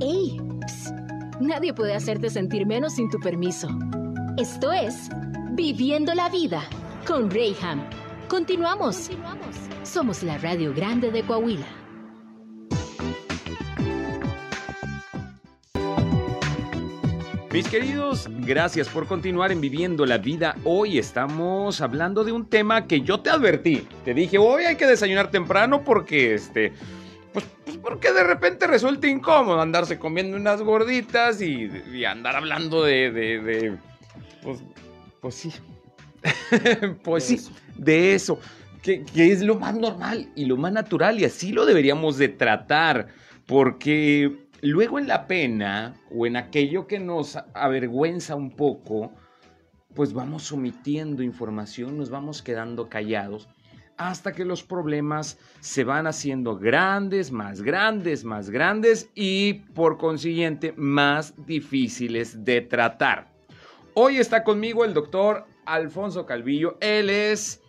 ¡Ey! Psst. Nadie puede hacerte sentir menos sin tu permiso. Esto es Viviendo la Vida con Rayham. Continuamos. Somos la Radio Grande de Coahuila. Mis queridos, gracias por continuar en Viviendo la Vida. Hoy estamos hablando de un tema que yo te advertí. Te dije, hoy hay que desayunar temprano porque este. Pues, pues porque de repente resulta incómodo andarse comiendo unas gorditas y, y andar hablando de. de, de pues, pues sí. pues sí, de eso. Que, que es lo más normal y lo más natural y así lo deberíamos de tratar. Porque luego en la pena o en aquello que nos avergüenza un poco, pues vamos omitiendo información, nos vamos quedando callados hasta que los problemas se van haciendo grandes, más grandes, más grandes y por consiguiente más difíciles de tratar. Hoy está conmigo el doctor Alfonso Calvillo. Él es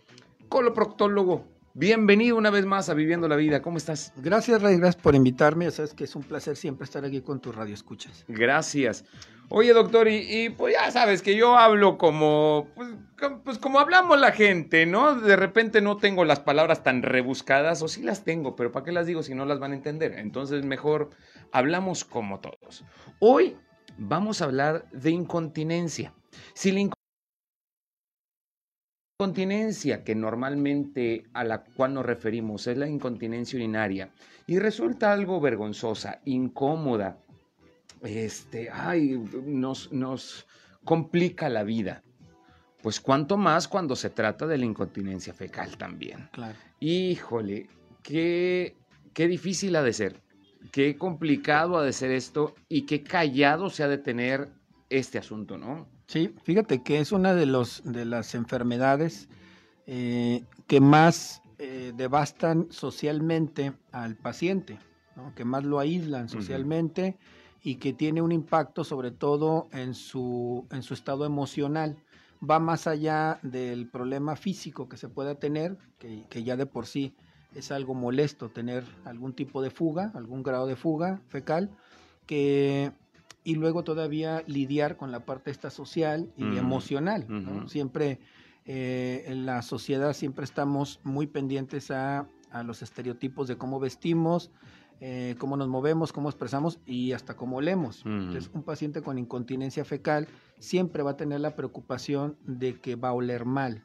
coloproctólogo, Bienvenido una vez más a Viviendo la Vida. ¿Cómo estás? Gracias, Rey. Gracias por invitarme. Ya sabes que es un placer siempre estar aquí con tu radio escuchas. Gracias. Oye, doctor, y, pues ya sabes que yo hablo como, pues, pues como hablamos la gente, ¿no? De repente no tengo las palabras tan rebuscadas, o sí las tengo, pero ¿para qué las digo si no las van a entender? Entonces mejor hablamos como todos. Hoy vamos a hablar de incontinencia. Si la incontinencia que normalmente a la cual nos referimos es la incontinencia urinaria y resulta algo vergonzosa, incómoda, este, ay, nos, nos complica la vida. Pues cuanto más cuando se trata de la incontinencia fecal también. Claro. Híjole, qué, qué difícil ha de ser, qué complicado ha de ser esto y qué callado se ha de tener este asunto, ¿no? Sí, fíjate que es una de, los, de las enfermedades eh, que más eh, devastan socialmente al paciente, ¿no? que más lo aíslan socialmente y que tiene un impacto sobre todo en su, en su estado emocional. Va más allá del problema físico que se pueda tener, que, que ya de por sí es algo molesto tener algún tipo de fuga, algún grado de fuga fecal, que y luego todavía lidiar con la parte esta social y emocional. Siempre eh, en la sociedad siempre estamos muy pendientes a, a los estereotipos de cómo vestimos, eh, cómo nos movemos, cómo expresamos y hasta cómo olemos. Entonces, un paciente con incontinencia fecal siempre va a tener la preocupación de que va a oler mal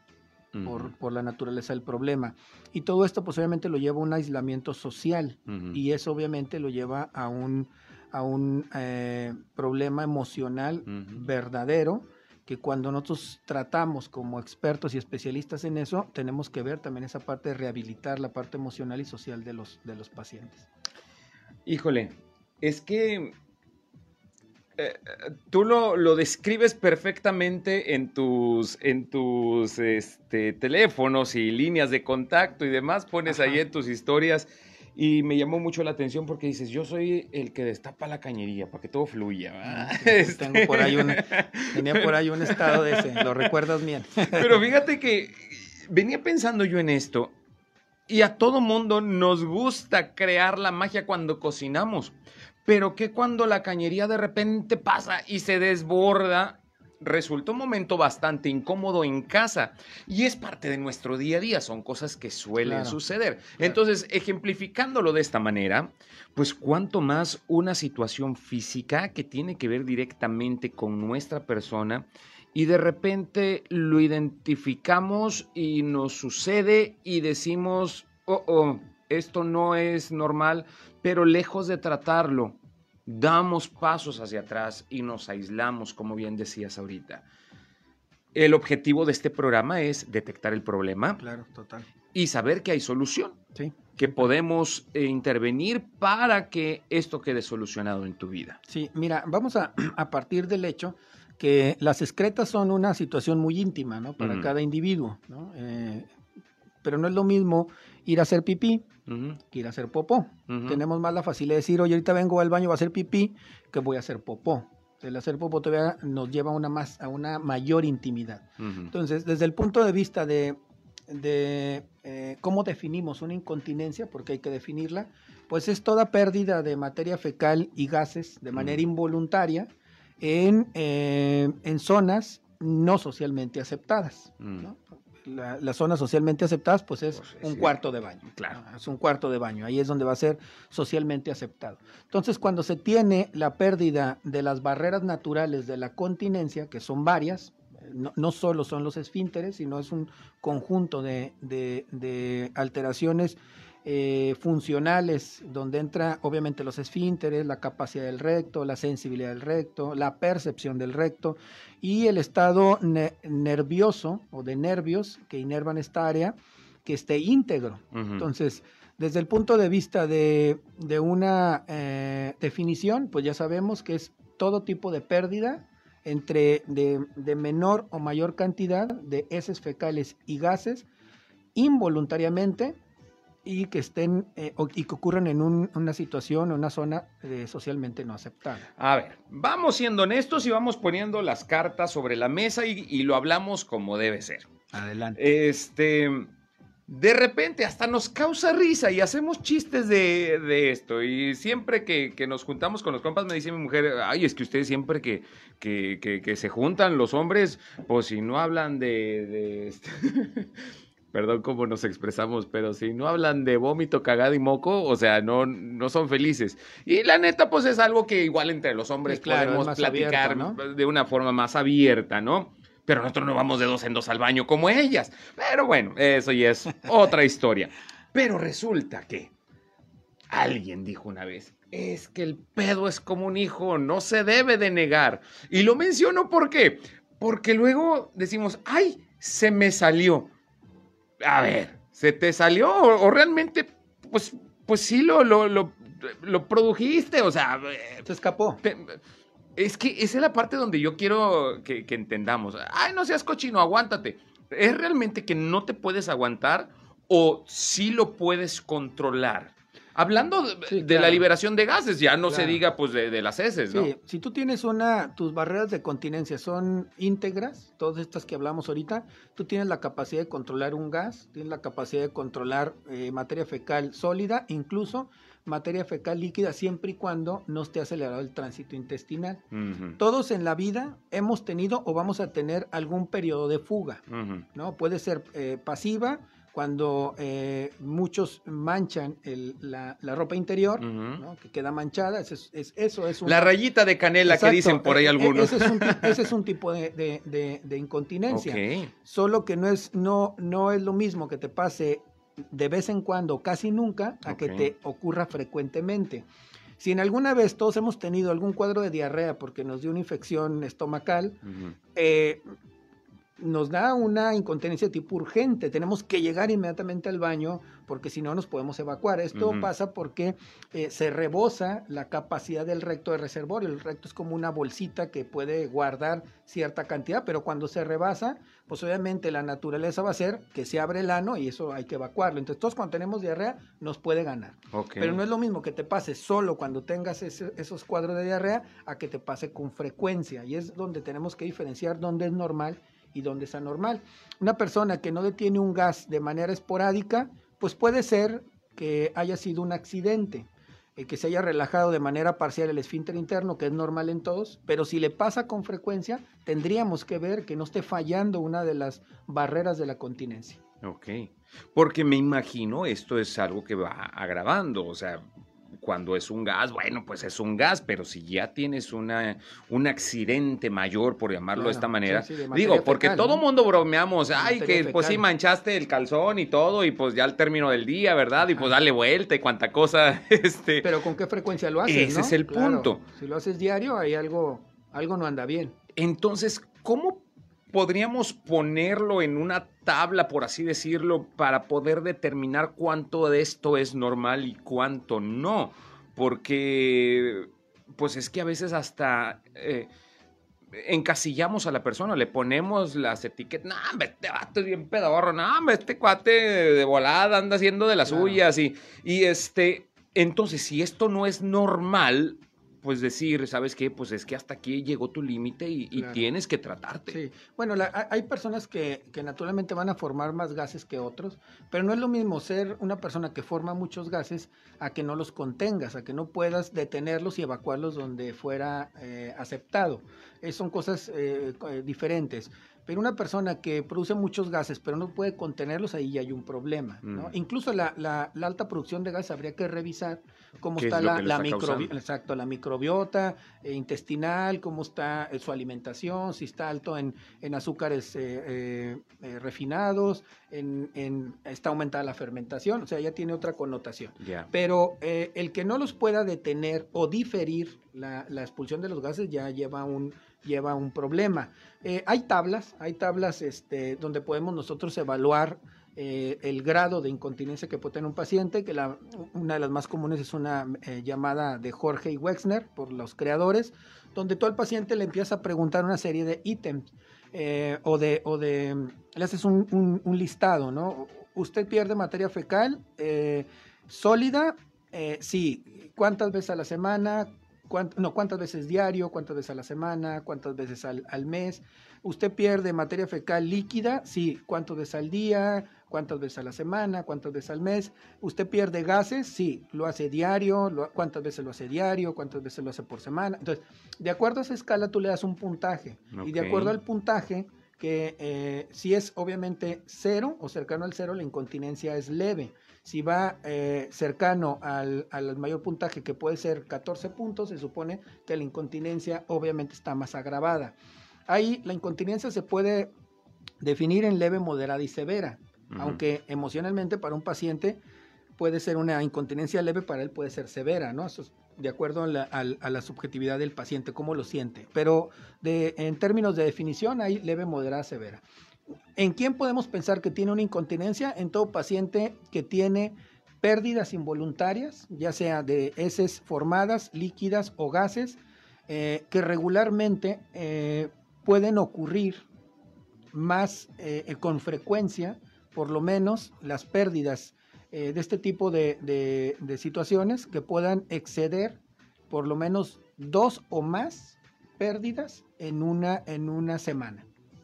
por, por la naturaleza del problema. Y todo esto, pues obviamente lo lleva a un aislamiento social y eso obviamente lo lleva a un, a un eh, problema emocional verdadero que cuando nosotros tratamos como expertos y especialistas en eso, tenemos que ver también esa parte de rehabilitar la parte emocional y social de los, de los pacientes. Híjole, es que eh, tú lo, lo describes perfectamente en tus, en tus este, teléfonos y líneas de contacto y demás, pones Ajá. ahí en tus historias y me llamó mucho la atención porque dices, yo soy el que destapa la cañería para que todo fluya. ¿verdad? Este, Tengo por ahí un, tenía por ahí un estado de ese, lo recuerdas bien. Pero fíjate que venía pensando yo en esto y a todo mundo nos gusta crear la magia cuando cocinamos. Pero que cuando la cañería de repente pasa y se desborda, resulta un momento bastante incómodo en casa. Y es parte de nuestro día a día, son cosas que suelen Claro. suceder. Entonces, ejemplificándolo de esta manera, pues cuanto más una situación física que tiene que ver directamente con nuestra persona y de repente lo identificamos y nos sucede y decimos, oh, oh, esto no es normal, pero lejos de tratarlo, damos pasos hacia atrás y nos aislamos, como bien decías ahorita. El objetivo de este programa es detectar el problema Claro, total. y saber que hay solución, Sí. que podemos eh, intervenir para que esto quede solucionado en tu vida. Sí, mira, vamos a, a partir del hecho que las excretas son una situación muy íntima, ¿no? Para cada individuo, ¿no? Eh, pero no es lo mismo ir a hacer pipí que ir a hacer popó. Tenemos más la facilidad de decir, oye, ahorita vengo al baño a hacer pipí, que voy a hacer popó. El hacer popó todavía nos lleva a una, más, a una mayor intimidad. Entonces, desde el punto de vista de de eh, cómo definimos una incontinencia, porque hay que definirla, pues es toda pérdida de materia fecal y gases de manera involuntaria en, eh, en zonas no socialmente aceptadas. ¿no? las zonas socialmente aceptadas, pues es pues, un cuarto de baño. Claro. Es un cuarto de baño. Ahí es donde va a ser socialmente aceptado. Entonces, cuando se tiene la pérdida de las barreras naturales de la continencia, que son varias, no, no solo son los esfínteres, sino es un conjunto de, de, de alteraciones eh, funcionales, donde entra obviamente los esfínteres, la capacidad del recto, la sensibilidad del recto, la percepción del recto y el estado nervioso o de nervios que inervan esta área, que esté íntegro. Entonces, desde el punto de vista de, una eh, definición, pues ya sabemos que es todo tipo de pérdida entre de, de menor o mayor cantidad de heces fecales y gases involuntariamente y que estén eh, y que ocurran en una situación o una zona eh, socialmente no aceptada. A ver, vamos siendo honestos y vamos poniendo las cartas sobre la mesa y, lo hablamos como debe ser. Adelante. Este, de repente hasta nos causa risa y hacemos chistes de, esto. Y siempre que, nos juntamos con los compas me dice mi mujer, ay, es que ustedes siempre que, que, se juntan los hombres, pues si no hablan de... de este, perdón cómo nos expresamos, pero si no hablan de vómito, cagada y moco, o sea, no, no son felices. Y la neta, pues es algo que igual entre los hombres podemos platicar de una forma más abierta, ¿no? Pero nosotros no vamos de dos en dos al baño como ellas. Pero bueno, eso ya es otra historia. Pero resulta que alguien dijo una vez, es que el pedo es como un hijo, no se debe de negar. Y lo menciono ¿por qué? Porque luego decimos, ay, se me salió a ver, ¿se te salió o, realmente, pues, pues sí lo, lo, lo, produjiste? O sea, se escapó. es que esa es la parte donde yo quiero que, que entendamos. Ay, no seas cochino, aguántate. ¿Es realmente que no te puedes aguantar o sí lo puedes controlar? Hablando de, la liberación de gases, ya no se diga pues de, las heces, ¿no? Sí, si tú tienes una, tus barreras de continencia son íntegras, todas estas que hablamos ahorita, tú tienes la capacidad de controlar un gas, tienes la capacidad de controlar eh, materia fecal sólida, incluso materia fecal líquida, siempre y cuando no esté acelerado el tránsito intestinal. Todos en la vida hemos tenido o vamos a tener algún periodo de fuga, ¿no? Puede ser eh, pasiva, cuando eh, muchos manchan la, ropa interior, que queda manchada, es, eso es La rayita de canela que dicen por ahí e, e, algunos. Ese es un, tipo de, incontinencia. Solo que no es, no, no es lo mismo que te pase de vez en cuando, casi nunca, a que te ocurra frecuentemente. Si en alguna vez todos hemos tenido algún cuadro de diarrea porque nos dio una infección estomacal, nos da una incontinencia tipo urgente. Tenemos que llegar inmediatamente al baño porque si no nos podemos evacuar. Esto pasa porque eh, se rebosa la capacidad del recto de reservorio. El recto es como una bolsita que puede guardar cierta cantidad, pero cuando se rebasa, pues obviamente la naturaleza va a ser que se abre el ano y eso hay que evacuarlo. Entonces, todos cuando tenemos diarrea nos puede ganar. Pero no es lo mismo que te pase solo cuando tengas esos cuadros de diarrea a que te pase con frecuencia. Y es donde tenemos que diferenciar dónde es normal y donde es anormal. Una persona que no detiene un gas de manera esporádica, pues puede ser que haya sido un accidente, eh, que se haya relajado de manera parcial el esfínter interno, que es normal en todos, pero si le pasa con frecuencia, tendríamos que ver que no esté fallando una de las barreras de la continencia. Ok, porque me imagino esto es algo que va agravando, o sea, cuando es un gas, bueno, pues es un gas, pero si ya tienes una, un accidente mayor, por llamarlo de esta manera, digo, porque todo mundo bromeamos, ay, que pues sí manchaste el calzón y todo, y pues ya al término del día, ¿verdad? Y pues dale vuelta y cuánta cosa, este... Pero ¿con qué frecuencia lo haces, Ese es el punto. Si lo haces diario, hay algo, algo no anda bien. Entonces, ¿cómo podríamos ponerlo en una tabla, por así decirlo, para poder determinar cuánto de esto es normal y cuánto no. Porque, pues es que a veces hasta eh, encasillamos a la persona, le ponemos las etiquetas, no, este vato es bien pedorro, no, este cuate de volada anda haciendo de las suyas y, y este, entonces si esto no es normal, pues decir, ¿sabes qué? Pues es que hasta aquí llegó tu límite y, tienes que tratarte. Sí, bueno, hay personas que, que, naturalmente van a formar más gases que otros, pero no es lo mismo ser una persona que forma muchos gases a que no los contengas, a que no puedas detenerlos y evacuarlos donde fuera eh, aceptado. son cosas eh, diferentes. Pero una persona que produce muchos gases, pero no puede contenerlos, ahí ya hay un problema. ¿no? Mm. Incluso la, la, alta producción de gases habría que revisar cómo está la, la, exacto, la microbiota eh, intestinal, cómo está eh, su alimentación, si está alto en, en azúcares eh, refinados, en, en, está aumentada la fermentación, o sea, ya tiene otra connotación. Pero el que no los pueda detener o diferir la, la expulsión de los gases ya lleva un lleva un problema. Eh, hay tablas, hay tablas este, donde podemos nosotros evaluar eh, el grado de incontinencia que puede tener un paciente, que la, una de las más comunes es una eh, llamada de Jorge y Wexner por los creadores, donde todo el paciente le empieza a preguntar una serie de ítems o, de, o de, le haces un, un, listado, ¿no? Usted pierde materia fecal sólida, sí, ¿cuántas veces a la semana? No, cuántas veces diario, cuántas veces a la semana, cuántas veces al, mes. Usted pierde materia fecal líquida, sí, cuántas veces al día, cuántas veces a la semana, cuántas veces al mes. Usted pierde gases, sí, lo hace diario, cuántas veces lo hace diario, cuántas veces lo hace por semana. Entonces, de acuerdo a esa escala, tú le das un puntaje. Y de acuerdo al puntaje, que eh, si es obviamente cero o cercano al cero, la incontinencia es leve. Si va eh, cercano al, mayor puntaje, que puede ser 14 puntos, se supone que la incontinencia obviamente está más agravada. Ahí la incontinencia se puede definir en leve, moderada y severa, aunque emocionalmente para un paciente puede ser una incontinencia leve, para él puede ser severa, ¿no? Eso es de acuerdo a la, subjetividad del paciente, cómo lo siente. Pero de, en términos de definición hay leve, moderada, severa. ¿En quién podemos pensar que tiene una incontinencia? En todo paciente que tiene pérdidas involuntarias, ya sea de heces formadas, líquidas o gases, eh, que regularmente eh, pueden ocurrir más eh, con frecuencia, por lo menos las pérdidas de este tipo de, de, situaciones que puedan exceder por lo menos dos o más pérdidas en una, en una semana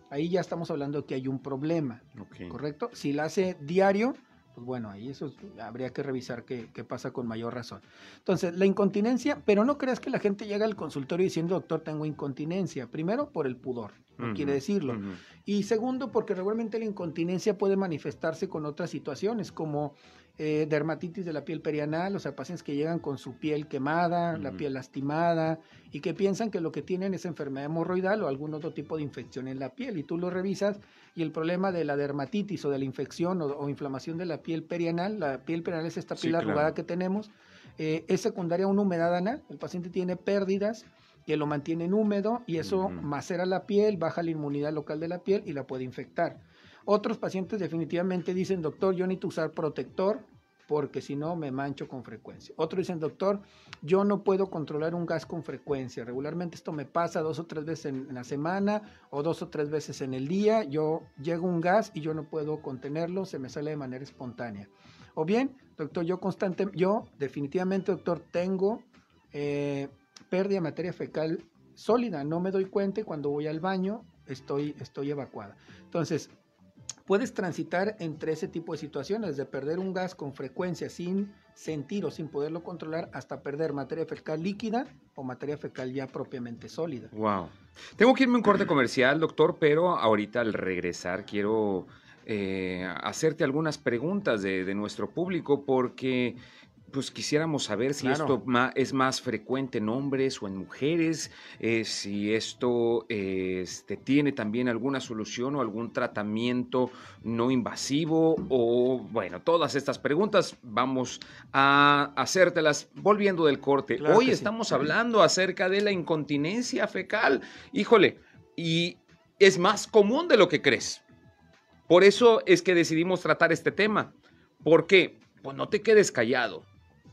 ahí ya estamos hablando que hay un problema, ¿correcto? Si la hace diario, pues bueno, ahí eso habría que revisar qué, pasa con mayor razón. Entonces, la incontinencia, pero no creas que la gente llega al consultorio diciendo, doctor, tengo incontinencia. Primero, por el pudor, no quiere decirlo. Y segundo, porque regularmente la incontinencia puede manifestarse con otras situaciones, como eh, dermatitis de la piel perianal, o sea, pacientes que llegan con su piel quemada, la piel lastimada, y que piensan que lo que tienen es enfermedad hemorroidal o algún otro tipo de infección en la piel. Y tú lo revisas y el problema de la dermatitis o de la infección o, inflamación de la piel perianal, la piel perianal es esta piel arrugada que tenemos, eh, es secundaria a una humedad anal. El paciente tiene pérdidas que lo mantienen húmedo y eso macera la piel, baja la inmunidad local de la piel y la puede infectar. Otros pacientes definitivamente dicen, doctor, yo necesito usar protector porque si no me mancho con frecuencia. Otros dicen, doctor, yo no puedo controlar un gas con frecuencia. Regularmente esto me pasa dos o tres veces en la semana o dos o tres veces en el día. Yo llego un gas y yo no puedo contenerlo, se me sale de manera espontánea. O bien, doctor, yo constante, yo definitivamente, doctor, tengo eh, pérdida de materia fecal sólida, no me doy cuenta y cuando voy al baño estoy, estoy evacuada. Entonces, puedes transitar entre ese tipo de situaciones, de perder un gas con frecuencia sin sentir o sin poderlo controlar, hasta perder materia fecal líquida o materia fecal ya propiamente sólida. Wow. Tengo que irme a un corte comercial, doctor, pero ahorita al regresar quiero eh, hacerte algunas preguntas de, de nuestro público porque pues quisiéramos saber si esto es más frecuente en hombres o en mujeres, eh, si esto este, tiene también alguna solución o algún tratamiento no invasivo o bueno, todas estas preguntas vamos a hacértelas volviendo del corte. Hoy estamos hablando acerca de la incontinencia fecal. Híjole, y es más común de lo que crees. Por eso es que decidimos tratar este tema. ¿Por qué? Pues no te quedes callado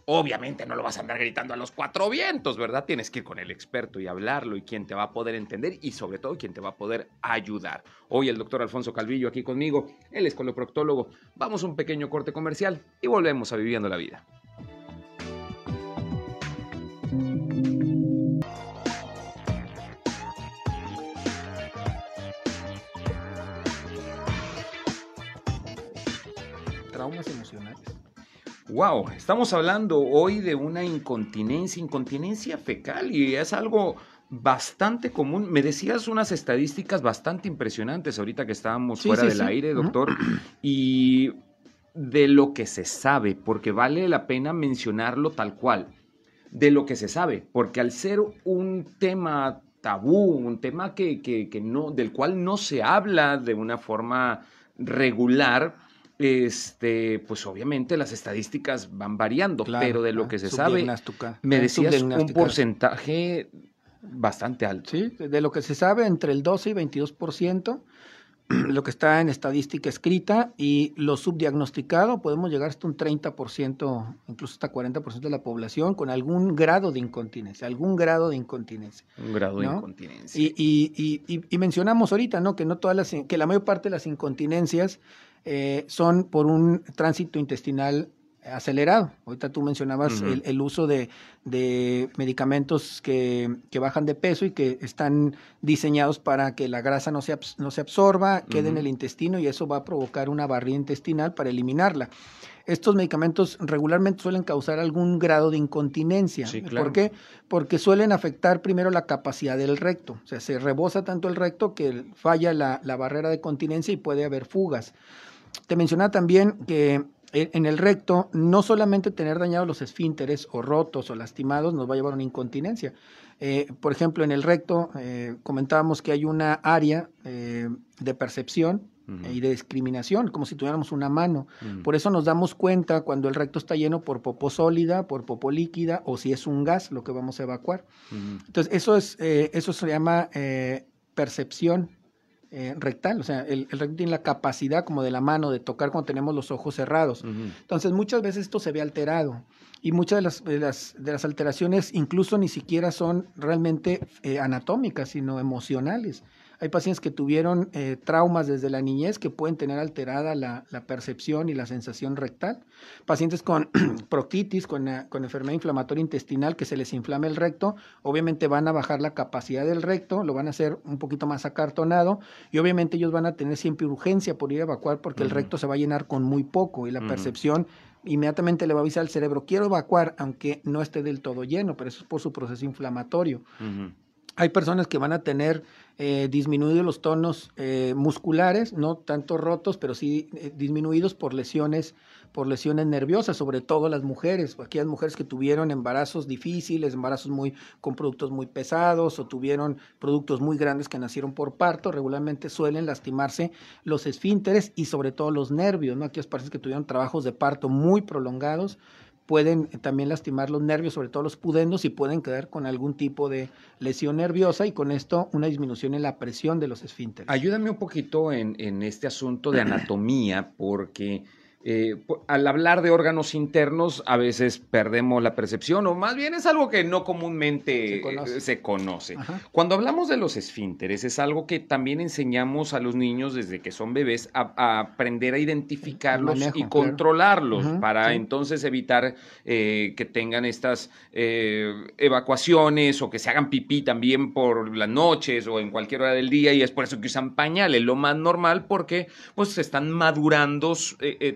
Obviamente no lo vas a andar gritando a los cuatro vientos, ¿verdad? Tienes que ir con el experto y hablarlo y quien te va a poder entender y sobre todo quien te va a poder ayudar. Hoy el doctor Alfonso Calvillo aquí conmigo, él es coloproctólogo. Vamos a un pequeño corte comercial y volvemos a Viviendo la Vida. Wow, estamos hablando hoy de una incontinencia, incontinencia fecal y es algo bastante común. Me decías unas estadísticas bastante impresionantes ahorita que estábamos fuera del aire, doctor, y de lo que se sabe, porque vale la pena mencionarlo tal cual, de lo que se sabe, porque al ser un tema tabú, un tema que, que, no, del cual no se habla de una forma regular, este, pues obviamente las estadísticas van variando, pero de lo que se sabe, me decías un porcentaje bastante alto. Sí, de lo que se sabe, entre el 12 y 22%, lo que está en estadística escrita, y lo subdiagnosticado, podemos llegar hasta un 30%, incluso hasta 40% de la población con algún grado de incontinencia, algún grado de incontinencia. Un grado de incontinencia. Y, y, y, y, mencionamos ahorita, ¿no? Que no todas las, que la mayor parte de las incontinencias eh, son por un tránsito intestinal acelerado. Ahorita tú mencionabas el, uso de, medicamentos que, bajan de peso y que están diseñados para que la grasa no se, no se absorba, quede en el intestino y eso va a provocar una barrera intestinal para eliminarla. Estos medicamentos regularmente suelen causar algún grado de incontinencia. ¿Por qué? Porque suelen afectar primero la capacidad del recto. O sea, se rebosa tanto el recto que falla la, la barrera de continencia y puede haber fugas. Te mencionaba también que en el recto, no solamente tener dañados los esfínteres o rotos o lastimados nos va a llevar a una incontinencia. Eh, por ejemplo, en el recto eh, comentábamos que hay una área eh, de percepción y de discriminación, como si tuviéramos una mano. Por eso nos damos cuenta cuando el recto está lleno por popo sólida, por popo líquida o si es un gas lo que vamos a evacuar. Entonces, eso, es, eso se llama percepción eh, rectal, o sea, el, el, recto tiene la capacidad como de la mano de tocar cuando tenemos los ojos cerrados. Entonces, muchas veces esto se ve alterado y muchas de las, de las, de las alteraciones incluso ni siquiera son realmente eh, anatómicas, sino emocionales. Hay pacientes que tuvieron eh, traumas desde la niñez que pueden tener alterada la, percepción y la sensación rectal. Pacientes con proctitis, con, eh, con, enfermedad inflamatoria intestinal, que se les inflame el recto, obviamente van a bajar la capacidad del recto, lo van a hacer un poquito más acartonado y obviamente ellos van a tener siempre urgencia por ir a evacuar porque el recto se va a llenar con muy poco y la percepción inmediatamente le va a avisar al cerebro, quiero evacuar, aunque no esté del todo lleno, pero eso es por su proceso inflamatorio. Hay personas que van a tener eh, disminuidos los tonos eh, musculares, no tanto rotos, pero sí eh, disminuidos por lesiones, por lesiones nerviosas, sobre todo las mujeres, aquellas mujeres que tuvieron embarazos difíciles, embarazos muy con productos muy pesados o tuvieron productos muy grandes que nacieron por parto, regularmente suelen lastimarse los esfínteres y sobre todo los nervios, ¿no? Aquellas personas que tuvieron trabajos de parto muy prolongados pueden también lastimar los nervios, sobre todo los pudendos, y pueden quedar con algún tipo de lesión nerviosa y con esto una disminución en la presión de los esfínteres. Ayúdame un poquito en, en este asunto de anatomía, porque eh, al hablar de órganos internos a veces perdemos la percepción o más bien es algo que no comúnmente se conoce. Cuando hablamos de los esfínteres es algo que también enseñamos a los niños desde que son bebés a, aprender a identificarlos y controlarlos para entonces evitar eh, que tengan estas eh, evacuaciones o que se hagan pipí también por las noches o en cualquier hora del día y es por eso que usan pañales, lo más normal porque pues se están madurando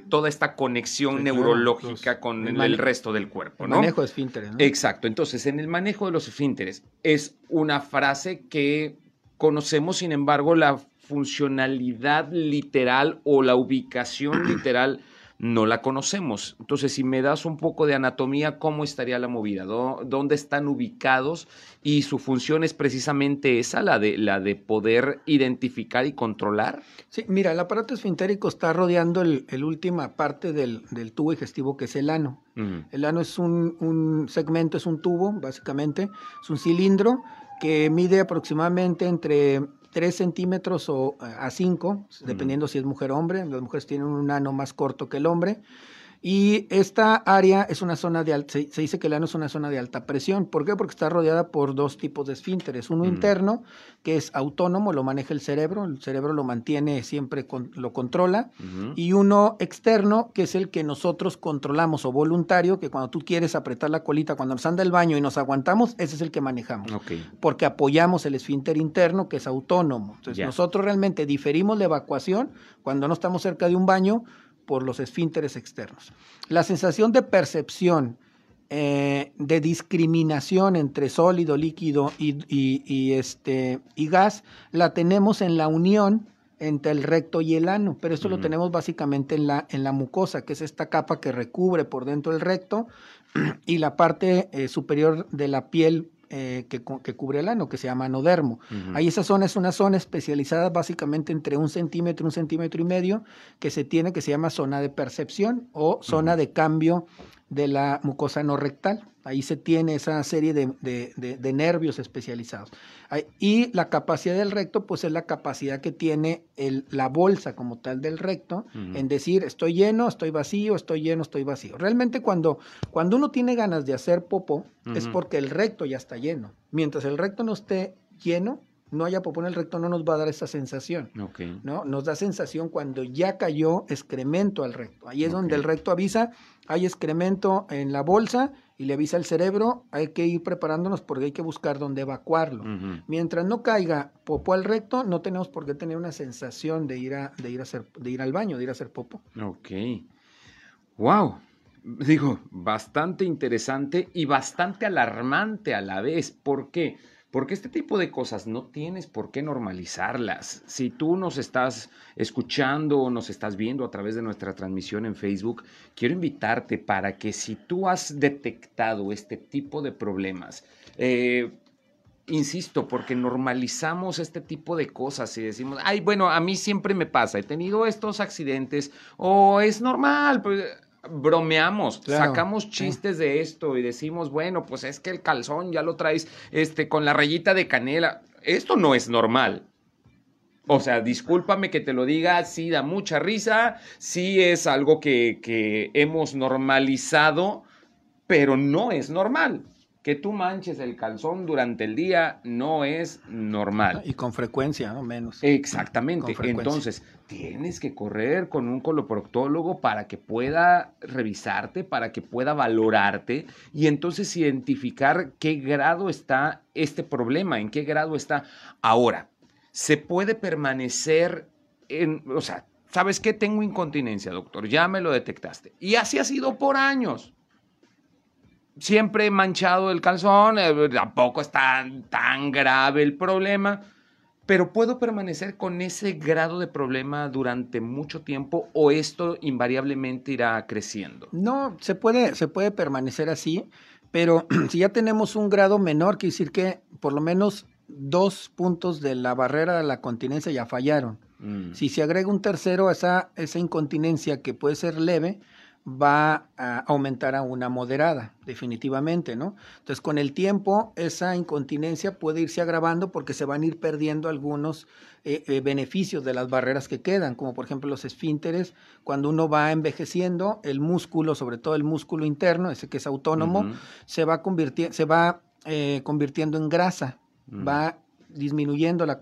todos toda esta conexión neurológica con el, resto del cuerpo. El manejo de esfínteres. Exacto. Entonces, en el manejo de los esfínteres es una frase que conocemos, sin embargo, la funcionalidad literal o la ubicación literal no la conocemos. Entonces, si me das un poco de anatomía, ¿cómo estaría la movida? ¿Dónde están ubicados? Y su función es precisamente esa, la de, la de poder identificar y controlar. Sí, mira, el aparato esfintérico está rodeando el, última parte del, tubo digestivo que es el ano. El ano es un, un segmento, es un tubo, básicamente, es un cilindro que mide aproximadamente entre 3 centímetros o eh, a 5, dependiendo si es mujer o hombre. Las mujeres tienen un ano más corto que el hombre. Y esta área es una zona de alta, se, dice que el ano es una zona de alta presión. ¿Por qué? Porque está rodeada por dos tipos de esfínteres. Uno interno, que es autónomo, lo maneja el cerebro, el cerebro lo mantiene siempre, lo controla. Y uno externo, que es el que nosotros controlamos, o voluntario, que cuando tú quieres apretar la colita, cuando nos anda el baño y nos aguantamos, ese es el que manejamos. Porque apoyamos el esfínter interno, que es autónomo. Entonces, nosotros realmente diferimos la evacuación cuando no estamos cerca de un baño por los esfínteres externos. La sensación de percepción eh, de discriminación entre sólido, líquido y, este, y gas la tenemos en la unión entre el recto y el ano, pero esto lo tenemos básicamente en la, en la mucosa, que es esta capa que recubre por dentro el recto y la parte eh, superior de la piel eh, que, cubre el ano, que se llama anodermo. Ahí esa zona es una zona especializada básicamente entre un centímetro, un centímetro y medio, que se tiene, que se llama zona de percepción o zona de cambio de la mucosa no rectal. Ahí se tiene esa serie de, nervios especializados. Y la capacidad del recto, pues es la capacidad que tiene el, la bolsa como tal del recto en decir estoy lleno, estoy vacío, estoy lleno, estoy vacío. Realmente cuando, cuando uno tiene ganas de hacer popo, es porque el recto ya está lleno. Mientras el recto no esté lleno, no haya popó en el recto, no nos va a dar esa sensación. ¿no? Nos da sensación cuando ya cayó excremento al recto. Ahí es donde el recto avisa, hay excremento en la bolsa y le avisa al cerebro, hay que ir preparándonos porque hay que buscar dónde evacuarlo. Mientras no caiga popó al recto, no tenemos por qué tener una sensación de ir, a, de ir, a hacer, de ir al baño, de ir a hacer popo. Ok. Wow. Digo, bastante interesante y bastante alarmante a la vez. ¿Por qué? Porque este tipo de cosas no tienes por qué normalizarlas. Si tú nos estás escuchando o nos estás viendo a través de nuestra transmisión en Facebook, quiero invitarte para que si tú has detectado este tipo de problemas, eh, insisto, porque normalizamos este tipo de cosas y decimos, ay, bueno, a mí siempre me pasa, he tenido estos accidentes o es normal. Pues, bromeamos, sacamos chistes de esto y decimos, bueno, pues es que el calzón ya lo traes este, con la rayita de canela. Esto no es normal. O sea, discúlpame que te lo diga, sí da mucha risa, sí es algo que, que hemos normalizado, pero no es normal que tú manches el calzón durante el día no es normal. Y con frecuencia, ¿no? Menos. Exactamente. Entonces, tienes que correr con un coloproctólogo para que pueda revisarte, para que pueda valorarte y entonces identificar qué grado está este problema, en qué grado está. Ahora, se puede permanecer en, o sea, ¿sabes qué? Tengo incontinencia, doctor, ya me lo detectaste. Y así ha sido por años siempre manchado el calzón, eh, tampoco es tan, tan grave el problema, pero puedo permanecer con ese grado de problema durante mucho tiempo o esto invariablemente irá creciendo. No, se puede, se puede permanecer así, pero si ya tenemos un grado menor, quiere decir que por lo menos dos puntos de la barrera de la continencia ya fallaron. Mm. Si se agrega un tercero, esa, esa incontinencia que puede ser leve, va a aumentar a una moderada, definitivamente, ¿no? Entonces, con el tiempo, esa incontinencia puede irse agravando porque se van a ir perdiendo algunos eh, eh, beneficios de las barreras que quedan, como por ejemplo los esfínteres. Cuando uno va envejeciendo, el músculo, sobre todo el músculo interno, ese que es autónomo, se va, se va eh, convirtiendo en grasa, va disminuyendo la,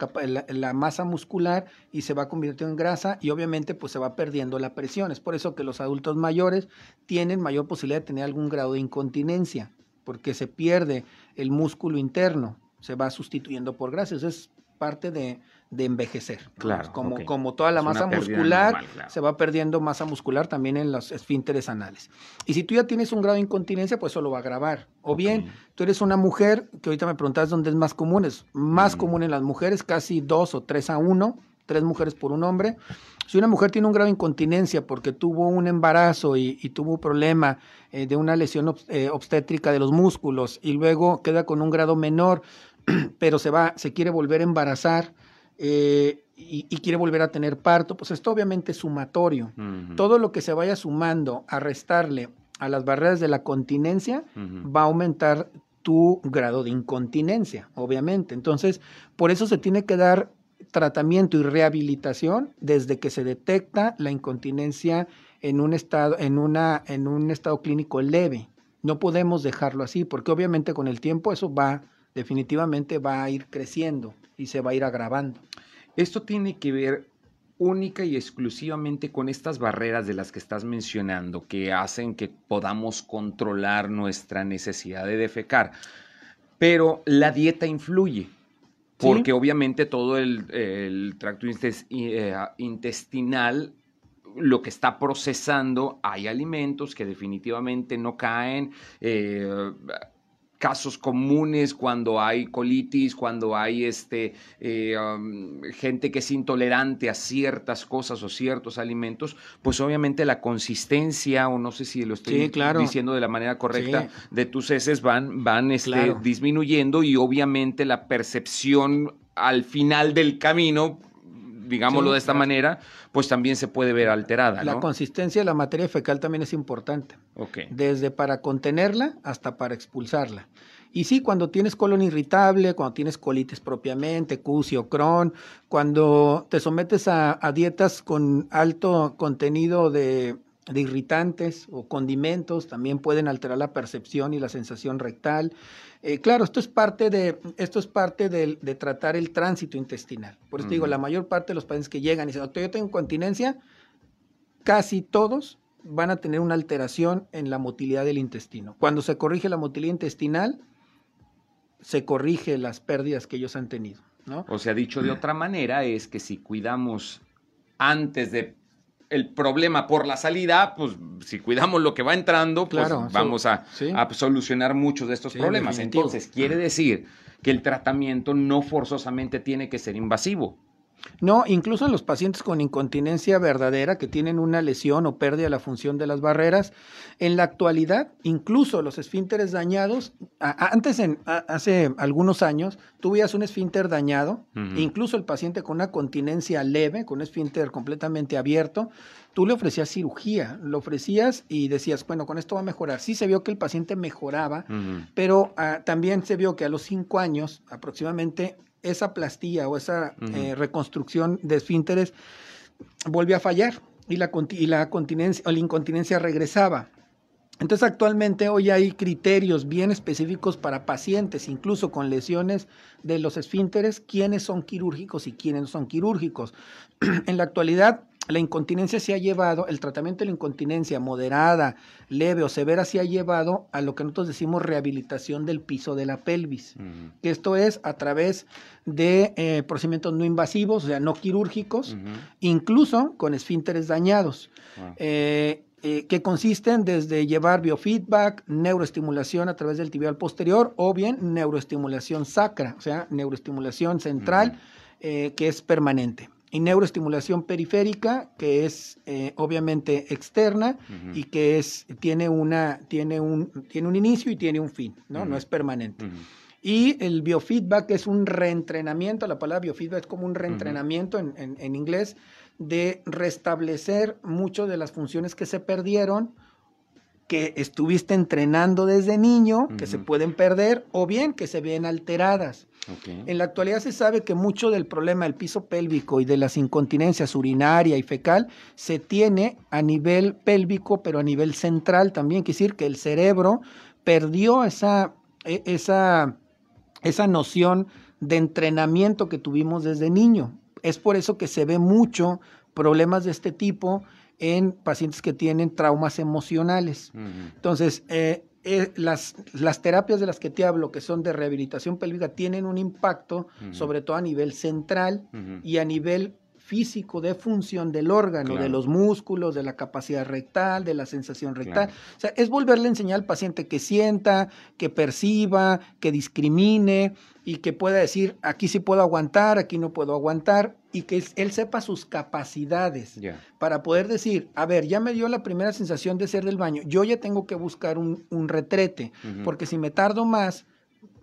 la, masa muscular y se va convirtiendo en grasa y obviamente pues se va perdiendo la presión. Es por eso que los adultos mayores tienen mayor posibilidad de tener algún grado de incontinencia, porque se pierde el músculo interno, se va sustituyendo por grasa. Eso es parte de, de envejecer. Claro. Como, como toda la masa muscular, se va perdiendo masa muscular también en los esfínteres anales. Y si tú ya tienes un grado de incontinencia, pues eso lo va a agravar. O bien, tú eres una mujer, que ahorita me preguntas dónde es más común, es más mm. común en las mujeres, casi dos o tres a uno, tres mujeres por un hombre. Si una mujer tiene un grado de incontinencia porque tuvo un embarazo y, tuvo un problema eh, de una lesión eh, obstétrica de los músculos y luego queda con un grado menor, pero se va, se quiere volver a embarazar, eh, y, quiere volver a tener parto, pues esto obviamente es sumatorio. Todo lo que se vaya sumando a restarle a las barreras de la continencia va a aumentar tu grado de incontinencia, obviamente. Entonces, por eso se tiene que dar tratamiento y rehabilitación desde que se detecta la incontinencia en un estado, en una, en un estado clínico leve. No podemos dejarlo así, porque obviamente con el tiempo eso va, definitivamente va a ir creciendo y se va a ir agravando. Esto tiene que ver única y exclusivamente con estas barreras de las que estás mencionando, que hacen que podamos controlar nuestra necesidad de defecar. Pero la dieta influye, porque obviamente todo el, tracto eh, intestinal lo que está procesando, hay alimentos que definitivamente no caen. Eh, casos comunes cuando hay colitis, cuando hay este, eh, um, gente que es intolerante a ciertas cosas o ciertos alimentos, pues obviamente la consistencia, o no sé si lo estoy diciendo de la manera correcta, de tus heces van, van este, disminuyendo y obviamente la percepción al final del camino digámoslo de esta manera, pues también se puede ver alterada. La consistencia de la materia fecal también es importante. Desde para contenerla hasta para expulsarla. Y sí, cuando tienes colon irritable, cuando tienes colitis propiamente, CUSI o Crohn, cuando te sometes a dietas con alto contenido de de irritantes o condimentos también pueden alterar la percepción y la sensación rectal. Eh, claro, esto es parte, de, esto es parte de, tratar el tránsito intestinal. Por eso digo, la mayor parte de los pacientes que llegan y dicen, yo tengo continencia, casi todos van a tener una alteración en la motilidad del intestino. Cuando se corrige la motilidad intestinal, se corrige las pérdidas que ellos han tenido. ¿no? O sea, dicho de otra manera, es que si cuidamos antes de el problema por la salida, pues si cuidamos lo que va entrando, pues vamos a, solucionar muchos de estos problemas. Entonces, quiere decir que el tratamiento no forzosamente tiene que ser invasivo. No, incluso en los pacientes con incontinencia verdadera que tienen una lesión o pérdida de la función de las barreras, en la actualidad, incluso los esfínteres dañados, antes, en, hace algunos años, tú veías un esfínter dañado, incluso el paciente con una continencia leve, con un esfínter completamente abierto, tú le ofrecías cirugía, lo ofrecías y decías, bueno, con esto va a mejorar. Sí se vio que el paciente mejoraba, pero ah, también se vio que a los cinco años aproximadamente esa plastilla o esa eh, reconstrucción de esfínteres volvió a fallar y la, y la continencia o la incontinencia regresaba. Entonces actualmente hoy hay criterios bien específicos para pacientes, incluso con lesiones de los esfínteres, quiénes son quirúrgicos y quiénes no son quirúrgicos. en la actualidad la incontinencia se ha llevado, el tratamiento de la incontinencia moderada, leve o severa se ha llevado a lo que nosotros decimos rehabilitación del piso de la pelvis. Esto es a través de eh, procedimientos no invasivos, o sea, no quirúrgicos, incluso con esfínteres dañados. Eh, eh, que consisten desde llevar biofeedback, neuroestimulación a través del tibial posterior o bien neuroestimulación sacra, o sea, neuroestimulación central, que es permanente y neuroestimulación periférica, que es eh, obviamente externa y que es, tiene, una, tiene, un, tiene un inicio y tiene un fin, ¿no? No es permanente. Y el biofeedback es un reentrenamiento, la palabra biofeedback es como un reentrenamiento en, en, en, inglés, de restablecer muchas de las funciones que se perdieron que estuviste entrenando desde niño, que se pueden perder, o bien que se ven alteradas. En la actualidad se sabe que mucho del problema del piso pélvico y de las incontinencias urinaria y fecal se tiene a nivel pélvico, pero a nivel central también. Quiere decir que el cerebro perdió esa, e, esa, esa noción de entrenamiento que tuvimos desde niño. Es por eso que se ve mucho problemas de este tipo en pacientes que tienen traumas emocionales. Entonces, eh, eh, las, las, terapias de las que te hablo, que son de rehabilitación pélvica, tienen un impacto, sobre todo a nivel central y a nivel físico de función del órgano, de los músculos, de la capacidad rectal, de la sensación rectal. O sea, es volverle a enseñar al paciente que sienta, que perciba, que discrimine y que pueda decir, aquí sí puedo aguantar, aquí no puedo aguantar, y que él sepa sus capacidades para poder decir, a ver, ya me dio la primera sensación de ser del baño, yo ya tengo que buscar un, retrete, porque si me tardo más,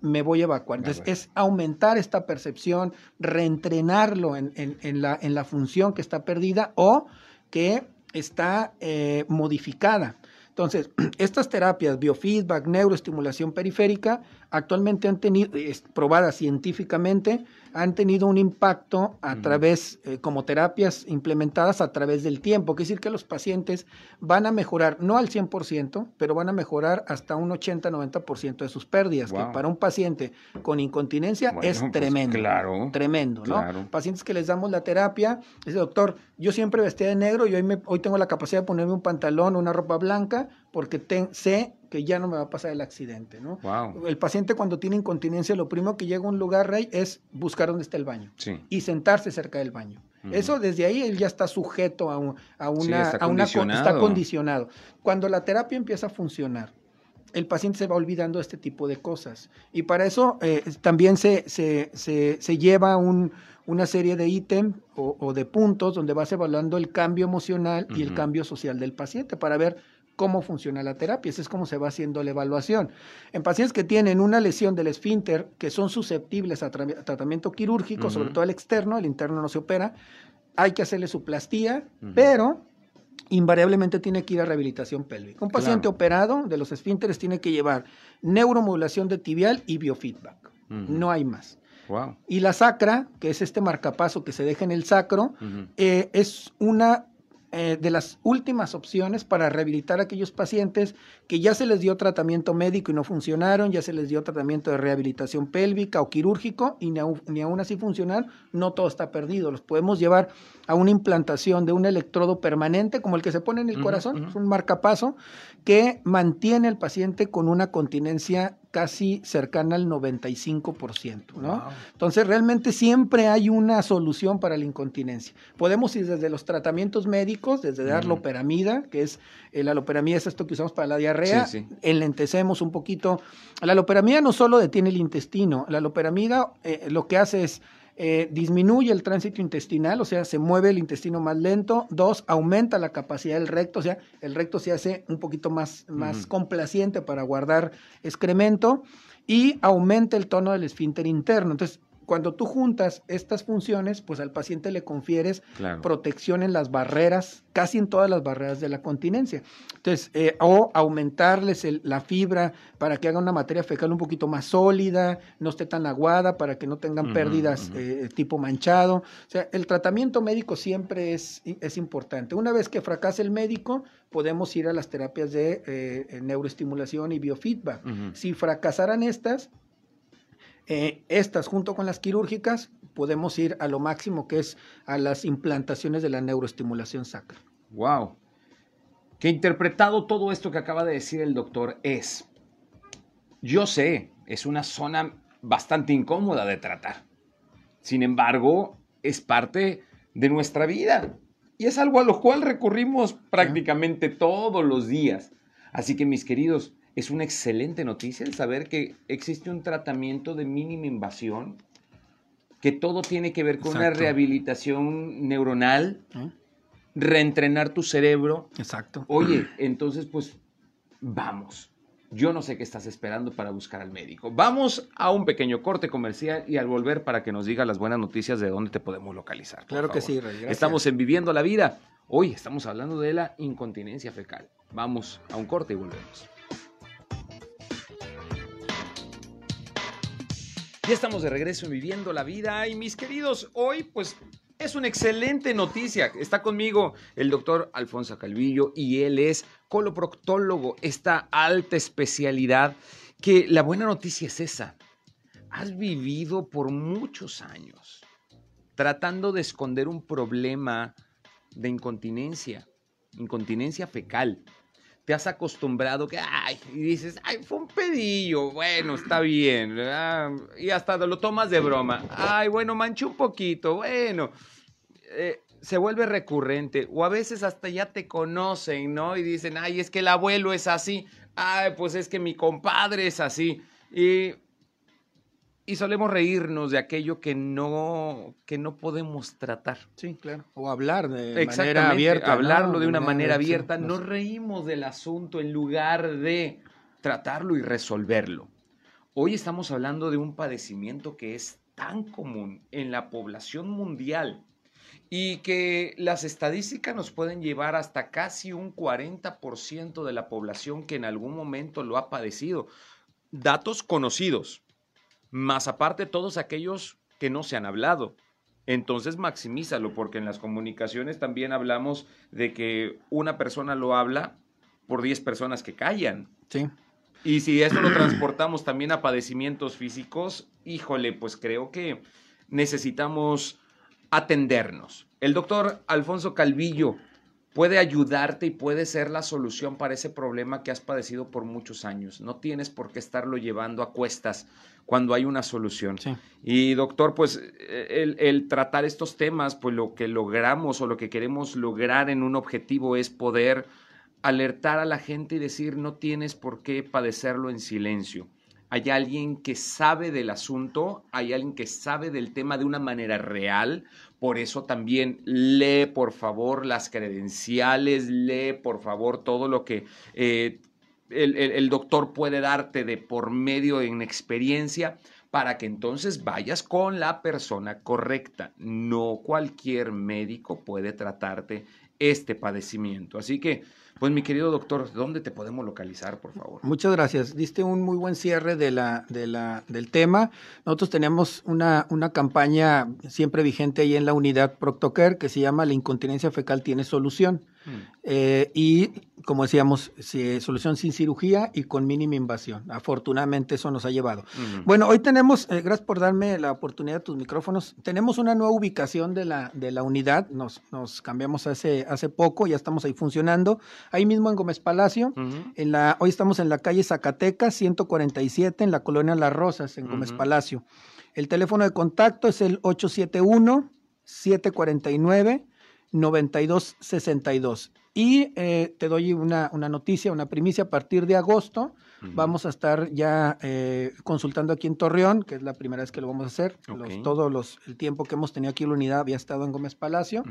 me voy a evacuar. Entonces, es aumentar esta percepción, reentrenarlo en, en, la, en, la, función que está perdida o que está eh, modificada. Entonces, estas terapias, biofeedback, neuroestimulación periférica, actualmente han tenido, probadas científicamente, han tenido un impacto a través, eh, como terapias implementadas a través del tiempo. Quiere decir que los pacientes van a mejorar, no al 100%, pero van a mejorar hasta un 80-90% de sus pérdidas, que para un paciente con incontinencia es pues, tremendo. claro. Tremendo, ¿no? Pacientes que les damos la terapia, dice, doctor, yo siempre vestía de negro y hoy, me, hoy tengo la capacidad de ponerme un pantalón, una ropa blanca, porque sé que ya no me va a pasar el accidente, ¿no? El paciente cuando tiene incontinencia, lo primero que llega a un lugar, Rey, es buscar dónde está el baño y sentarse cerca del baño. Eso desde ahí él ya está sujeto a, a una, está a una condicionado. está condicionado. Cuando la terapia empieza a funcionar, el paciente se va olvidando de este tipo de cosas. Y para eso eh, también se, se, se, se lleva un, una serie de ítems o, o, de puntos donde vas evaluando el cambio emocional y el cambio social del paciente para ver cómo funciona la terapia. Esa es cómo se va haciendo la evaluación. En pacientes que tienen una lesión del esfínter, que son susceptibles a, tra- a tratamiento quirúrgico, sobre todo el externo, el interno no se opera, hay que hacerle su plastía, pero invariablemente tiene que ir a rehabilitación pélvica. Un paciente Claro. operado de los esfínteres tiene que llevar neuromodulación de tibial y biofeedback. No hay más. Wow. Y la sacra, que es este marcapaso que se deja en el sacro, eh, es una eh, de las últimas opciones para rehabilitar a aquellos pacientes que ya se les dio tratamiento médico y no funcionaron, ya se les dio tratamiento de rehabilitación pélvica o quirúrgico y ni, aun- ni aún así funcionar, no todo está perdido. Los podemos llevar a una implantación de un electrodo permanente como el que se pone en el corazón, es un marcapaso que mantiene al paciente con una continencia casi cercana al 95%, ¿no? Wow. Entonces, realmente siempre hay una solución para la incontinencia. Podemos ir desde los tratamientos médicos, desde dar loperamida, que es eh, la loperamida es esto que usamos para la diarrea, Sí, sí. enlentecemos un poquito. La loperamida no solo detiene el intestino, la loperamida eh, lo que hace es eh, disminuye el tránsito intestinal, o sea, se mueve el intestino más lento. Dos, aumenta la capacidad del recto, o sea, el recto se hace un poquito más, más complaciente para guardar excremento y aumenta el tono del esfínter interno. Entonces, cuando tú juntas estas funciones, pues al paciente le confieres Claro. protección en las barreras, casi en todas las barreras de la continencia. Entonces, eh, o aumentarles el- la fibra para que haga una materia fecal un poquito más sólida, no esté tan aguada, para que no tengan pérdidas eh, tipo manchado. O sea, el tratamiento médico siempre es, es importante. Una vez que fracasa el médico, podemos ir a las terapias de eh, neuroestimulación y biofeedback. Si fracasaran estas, eh, estas junto con las quirúrgicas, podemos ir a lo máximo que es a las implantaciones de la neuroestimulación sacra. Wow. Que interpretado todo esto que acaba de decir el doctor es, yo sé, es una zona bastante incómoda de tratar. Sin embargo, es parte de nuestra vida y es algo a lo cual recurrimos prácticamente todos los días. Así que mis queridos, es una excelente noticia el saber que existe un tratamiento de mínima invasión, que todo tiene que ver con una rehabilitación neuronal, ¿eh? reentrenar tu cerebro. Exacto. Oye, entonces pues vamos. Yo no sé qué estás esperando para buscar al médico. Vamos a un pequeño corte comercial y al volver para que nos diga las buenas noticias de dónde te podemos localizar. Claro que sí, Rey. gracias. Estamos en Viviendo la Vida. Hoy estamos hablando de la incontinencia fecal. Vamos a un corte y volvemos. Ya estamos de regreso en Viviendo la Vida y mis queridos, hoy pues es una excelente noticia. Está conmigo el doctor Alfonso Calvillo y él es coloproctólogo, esta alta especialidad que la buena noticia es esa. Has vivido por muchos años tratando de esconder un problema de incontinencia, incontinencia fecal. Te has acostumbrado que, ay, y dices, ay, fue un pedillo, bueno, está bien, y hasta lo tomas de broma, ay, bueno, manché un poquito, bueno, eh, se vuelve recurrente, o a veces hasta ya te conocen, ¿no? Y dicen, ay, es que el abuelo es así, ay, pues es que mi compadre es así, y y solemos reírnos de aquello que no, que no podemos tratar. Sí, claro. O hablar de manera abierta. ¿no? hablarlo de una manera abierta. no reímos del asunto en lugar de tratarlo y resolverlo. Hoy estamos hablando de un padecimiento que es tan común en la población mundial y que las estadísticas nos pueden llevar hasta casi un 40% de la población que en algún momento lo ha padecido. Datos conocidos, más aparte todos aquellos que no se han hablado. Entonces maximízalo, porque en las comunicaciones también hablamos de que una persona lo habla por 10 personas que callan. Sí. Y si esto lo transportamos también a padecimientos físicos, híjole, pues creo que necesitamos atendernos. El doctor Alfonso Calvillo, puede ayudarte y puede ser la solución para ese problema que has padecido por muchos años. No tienes por qué estarlo llevando a cuestas cuando hay una solución. Y doctor, pues el, el, tratar estos temas, pues lo que logramos o lo que queremos lograr en un objetivo es poder alertar a la gente y decir no tienes por qué padecerlo en silencio hay alguien que sabe del asunto, hay alguien que sabe del tema de una manera real. Por eso también lee, por favor, las credenciales, lee, por favor, todo lo que eh, el, doctor puede darte de por medio en experiencia para que entonces vayas con la persona correcta. No cualquier médico puede tratarte este padecimiento. Así que pues mi querido doctor, ¿dónde te podemos localizar, por favor? Muchas gracias. Diste un muy buen cierre de la, de la, del tema. Nosotros tenemos una, una campaña siempre vigente ahí en la unidad Proctocare que se llama La incontinencia fecal tiene solución. Mm. Eh, y como decíamos, solución sin cirugía y con mínima invasión. Afortunadamente eso nos ha llevado. Bueno, hoy tenemos, eh, gracias por darme la oportunidad de tus micrófonos, tenemos una nueva ubicación de la, de la unidad, nos, nos cambiamos hace, hace poco, ya estamos ahí funcionando, ahí mismo en Gómez Palacio, en la, hoy estamos en la calle Zacatecas, 147, en la colonia Las Rosas, en Gómez Palacio. El teléfono de contacto es el 871 749 9262. Y eh, te doy una, una, noticia, una primicia, a partir de agosto vamos a estar ya eh, consultando aquí en Torreón, que es la primera vez que lo vamos a hacer. todo los, el tiempo que hemos tenido aquí en la unidad había estado en Gómez Palacio.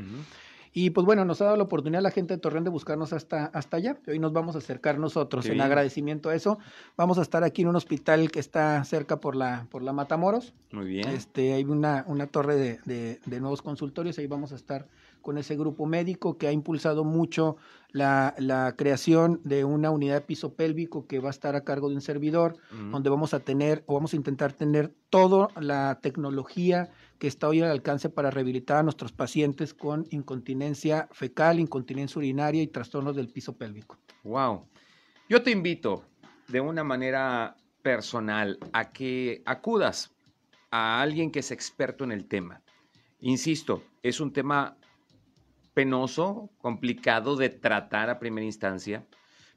Y pues bueno, nos ha dado la oportunidad a la gente de Torreón de buscarnos hasta, hasta allá. Hoy nos vamos a acercar nosotros. en agradecimiento a eso, vamos a estar aquí en un hospital que está cerca por la, por la Matamoros. Muy bien. Este, hay una, una torre de, de, de nuevos consultorios, ahí vamos a estar con ese grupo médico que ha impulsado mucho la, creación de una unidad de piso pélvico que va a estar a cargo de un servidor, donde vamos a tener o vamos a intentar tener toda la tecnología que está hoy al alcance para rehabilitar a nuestros pacientes con incontinencia fecal, incontinencia urinaria y trastornos del piso pélvico. Wow. Yo te invito de una manera personal a que acudas a alguien que es experto en el tema. Insisto, es un tema penoso, complicado de tratar a primera instancia,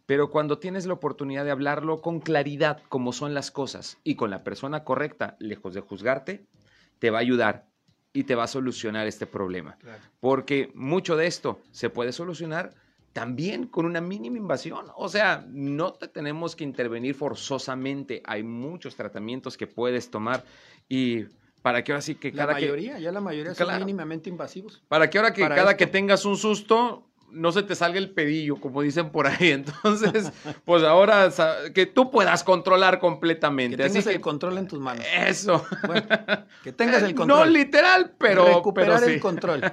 pero cuando tienes la oportunidad de hablarlo con claridad, como son las cosas, y con la persona correcta, lejos de juzgarte, te va a ayudar y te va a solucionar este problema. Porque mucho de esto se puede solucionar también con una mínima invasión. O sea, no te tenemos que intervenir forzosamente. Hay muchos tratamientos que puedes tomar y para que ahora sí que cada la mayoría, ya la mayoría son mínimamente invasivos. Para que ahora que cada que tengas un susto, no se te salga el pedillo, como dicen por ahí. Entonces, pues ahora que tú puedas controlar completamente. Que tengas el control en tus manos. Eso. que tengas el control. No literal, pero. Recuperar el control.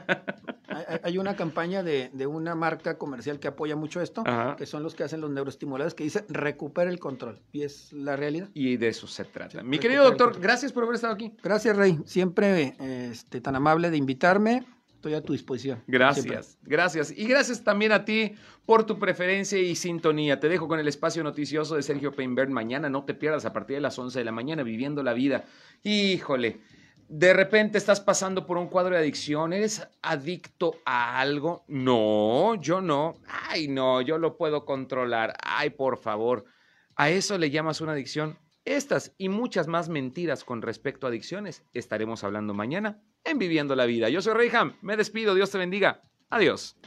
Hay una campaña de, una marca comercial que apoya mucho esto, que son los que hacen los neuroestimuladores, que dice recupera el control. Y es la realidad. Y de eso se trata. Mi querido doctor, gracias por haber estado aquí. Gracias, Rey. Siempre este, tan amable de invitarme estoy a tu disposición. Gracias, gracias. Y gracias también a ti por tu preferencia y sintonía. Te dejo con el espacio noticioso de Sergio Peinberg. Mañana no te pierdas a partir de las 11 de la mañana viviendo la vida. Híjole, de repente estás pasando por un cuadro de adicción. ¿Eres adicto a algo? No, yo no. Ay, no, yo lo puedo controlar. Ay, por favor. ¿A eso le llamas una adicción? Estas y muchas más mentiras con respecto a adicciones estaremos hablando mañana en Viviendo la Vida. Yo soy Reyham, me despido, Dios te bendiga. Adiós.